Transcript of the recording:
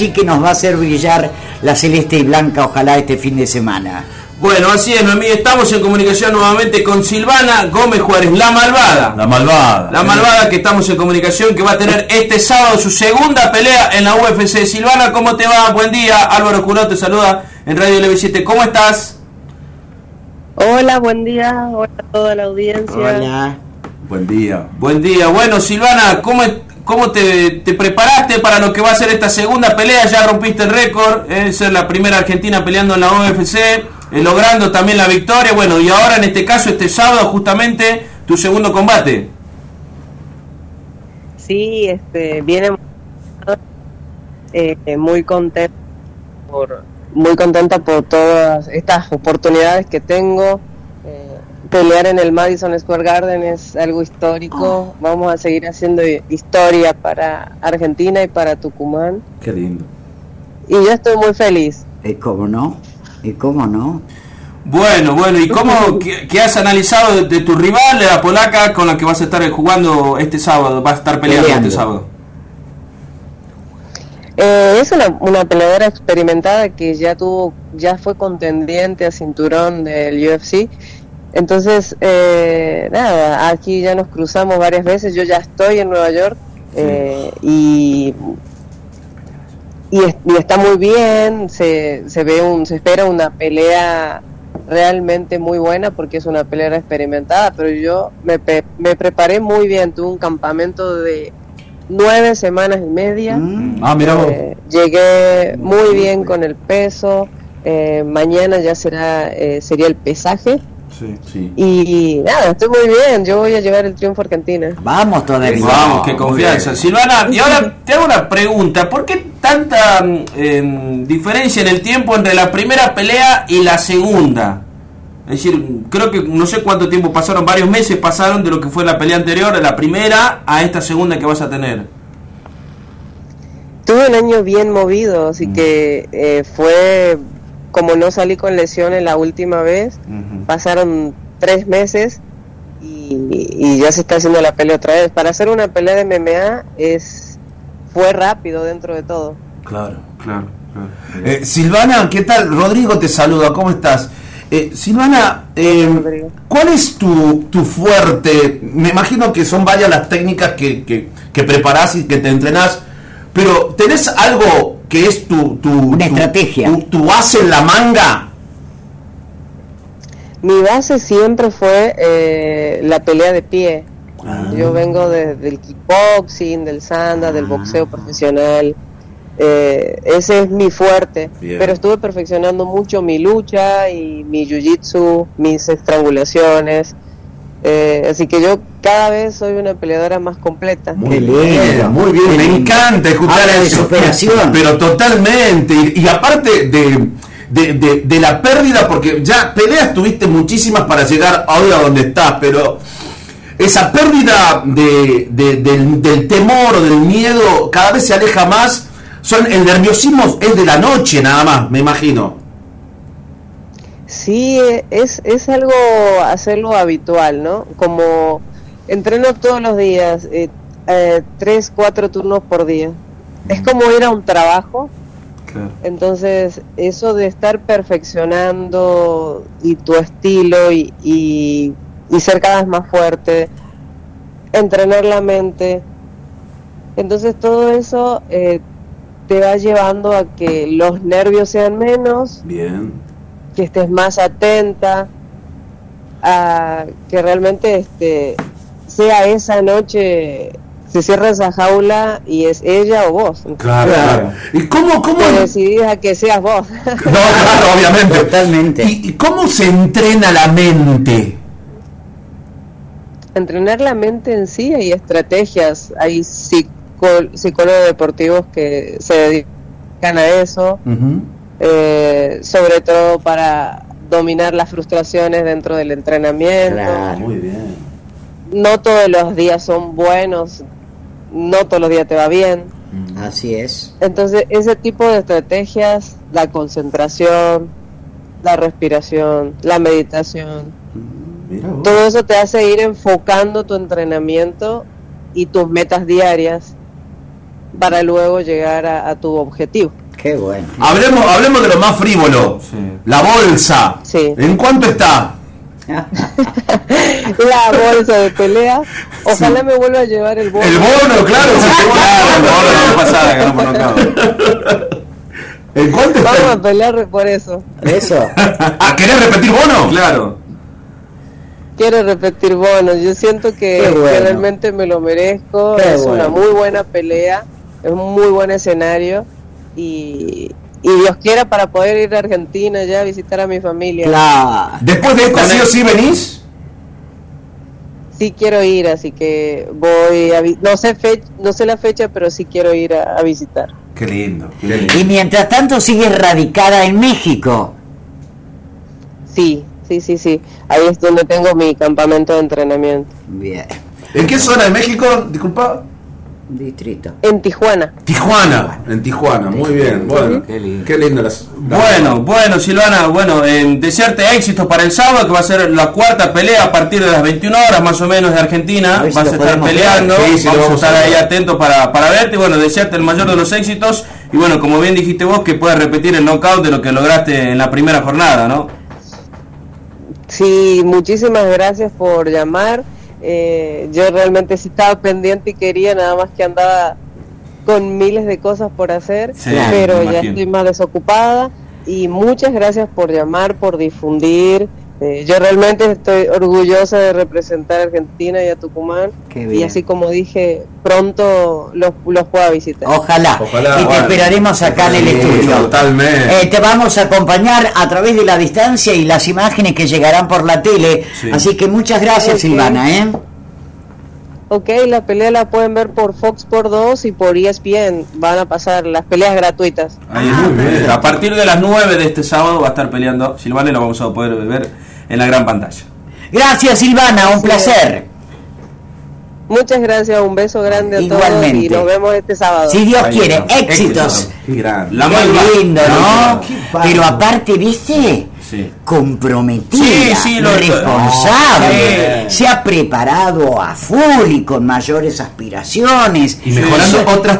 sí que nos va a hacer brillar la celeste y blanca, ojalá este fin de semana. Bueno, así es, Noemí. Estamos en comunicación nuevamente con Silvana Gómez Juárez, la malvada. La malvada. La malvada que estamos en comunicación, que va a tener este sábado su segunda pelea en la UFC. Silvana, ¿cómo te va? Buen día. Álvaro Curó te saluda en Radio LB7. ¿Cómo estás? Hola, buen día. Hola a toda la audiencia. Hola. Buen día. Buen día. Bueno, Silvana, ¿cómo, cómo te, te preparaste para lo que va a ser esta segunda pelea? Ya rompiste el récord, eh, ser la primera argentina peleando en la UFC, eh, logrando también la victoria. Bueno, y ahora en este caso, este sábado, justamente tu segundo combate. Sí, este, viene eh, muy contenta por muy contenta por todas estas oportunidades que tengo. Eh, pelear en el Madison Square Garden es algo histórico. Vamos a seguir haciendo historia para Argentina y para Tucumán. Qué lindo. Y yo estoy muy feliz. ¿Y cómo no? ¿Y cómo no? Bueno, bueno, ¿y cómo qué, qué has analizado de, de tu rival, de la polaca, con la que vas a estar jugando este sábado? Vas a estar peleando, Peleando. este sábado. Eh, es una, una peleadora experimentada que ya tuvo, ya fue contendiente a cinturón del UFC. Entonces, eh, nada, aquí ya nos cruzamos varias veces. Yo ya estoy en Nueva York eh, y, y, es- y está muy bien. Se, se ve un, se espera una pelea realmente muy buena porque es una pelea experimentada. Pero yo me, me preparé muy bien. Tuve un campamento de nueve semanas y media. Mm, Ah, mira. Eh, llegué muy bien con el peso. eh, mañana ya será eh, sería el pesaje Sí. sí. y nada, estoy muy bien. Yo voy a llevar el triunfo a Argentina. Vamos todavía. Vamos, qué confianza. Silvana, y ahora te hago una pregunta. ¿Por qué tanta mm, em, diferencia en el tiempo entre la primera pelea y la segunda? Es decir, creo que no sé cuánto tiempo pasaron, varios meses pasaron de lo que fue la pelea anterior, de la primera a esta segunda que vas a tener. Tuve un año bien movido, así que eh, fue como no salí con lesiones la última vez. Pasaron tres meses y, y ya se está haciendo la pelea otra vez. Para hacer una pelea de MMA es fue rápido dentro de todo. Claro. Claro, claro. Eh, Silvana, ¿qué tal? Rodrigo te saluda, ¿cómo estás? Eh, Silvana, eh, Rodrigo. ¿cuál es tu, tu fuerte? Me imagino que son varias las técnicas que, que, que preparás y que te entrenás, pero ¿tenés algo que es tu, tu, Una tu- estrategia. Tu, tu base en la manga? Mi base siempre fue eh, la pelea de pie. Ah. Yo vengo de- del kickboxing, del sanda, del boxeo profesional. Eh, ese es mi fuerte. Bien. Pero estuve perfeccionando mucho mi lucha y mi jiu-jitsu, mis estrangulaciones. Eh, así que yo cada vez soy una peleadora más completa. Muy bien, muy bien, me encanta escuchar eso. Pero totalmente, y, y aparte de, de, de- de la pérdida, porque ya peleas tuviste muchísimas para llegar hoy a donde estás, pero esa pérdida de, de- del, del temor o del miedo cada vez se aleja más. Son, el nerviosismo es de la noche nada más, me imagino. Sí, es, es algo hacerlo habitual, ¿no? Como entreno todos los días, eh, eh, tres, cuatro turnos por día. Es como ir a un trabajo, Claro. entonces eso de estar perfeccionando y tu estilo y, y, y ser cada vez más fuerte, entrenar la mente, entonces todo eso eh, te va llevando a que los nervios sean menos, Bien. Que estés más atenta a que realmente este sea esa noche se cierra esa jaula y es ella o vos Claro, claro. ¿Y cómo, cómo, te decidís a que seas vos No, claro, obviamente. Totalmente. ¿Y, y cómo se entrena la mente? entrenar la mente en sí hay estrategias hay psicólogos deportivos que se dedican a eso. Eh, sobre todo para dominar las frustraciones dentro del entrenamiento Claro. Muy bien. no todos los días son buenos, no todos los días te va bien. Así es. Entonces, ese tipo de estrategias, la concentración, la respiración, la meditación, Mira vos. todo eso te hace ir enfocando tu entrenamiento y tus metas diarias para luego llegar a, a tu objetivo. Qué bueno. Hablemos, hablemos de lo más frívolo. Sí. La bolsa. Sí. ¿En cuánto está? La bolsa de pelea, ojalá me vuelva a llevar el bono. El bono, claro. Claro, el la pasada. ¿En cuánto Vamos a pelear por eso. Eso. ¿A querer repetir bono? Claro. Quiero repetir bonos. Yo siento que, Qué bueno. que realmente me lo merezco. Qué es una muy buena pelea. Es un muy buen escenario. Y, y Dios quiera para poder ir a Argentina ya a visitar a mi familia. Claro. Después de esta, sí o sí venís. Sí quiero ir, así que voy a no sé fe- no sé la fecha, pero sí quiero ir a, a visitar. Qué lindo. Qué lindo. Y mientras tanto sigues radicada en México. Sí, sí, sí, sí. Ahí es donde tengo mi campamento de entrenamiento. Bien. ¿En qué zona de México? Disculpa. Distrito. En Tijuana. Tijuana. En Tijuana. Muy bien. Bueno. Qué lindo. Qué linda las. Bueno, bueno, Silvana, bueno, eh, desearte éxitos para el sábado, que va a ser la cuarta pelea a partir de las 21 horas más o menos de Argentina. A si Vas a estar peleando. Sí, vamos a estar a ahí atentos para, para verte. Y bueno, desearte el mayor de los éxitos. Y bueno, como bien dijiste vos, que puedas repetir el knockout de lo que lograste en la primera jornada, ¿no? Sí, muchísimas gracias por llamar. Eh, yo realmente sí estaba pendiente y quería, nada más que andaba con miles de cosas por hacer, Sí, pero ya estoy más desocupada. Y muchas gracias por llamar, por difundir. Eh, yo realmente estoy orgullosa de representar a Argentina y a Tucumán. Qué Y así como dije, pronto los, los pueda visitar. Ojalá. Ojalá, y te bueno. esperaremos acá en el Sí, estudio. totalmente. Eh, te vamos a acompañar a través de la distancia y las imágenes que llegarán por la tele. Sí. Así que muchas gracias. Silvana. ¿eh? Ok, la pelea la pueden ver por Fox por 2 y por ESPN. Van a pasar las peleas gratuitas. Ahí Ah, está. muy bien. A partir de las 9 de este sábado va a estar peleando Silvana y lo vamos a poder ver en la gran pantalla. Gracias, Silvana. Un placer. Muchas gracias, un beso grande a todos Igualmente. y nos vemos este sábado. Si Dios Ahí quiere, éxitos. Qué grande. La Qué lindo, ¿no? Qué. Pero aparte, ¿viste? Sí. Comprometida, Sí, sí, lo- responsable, No, se ha preparado a full y con mayores aspiraciones. Y mejorando Sí. otras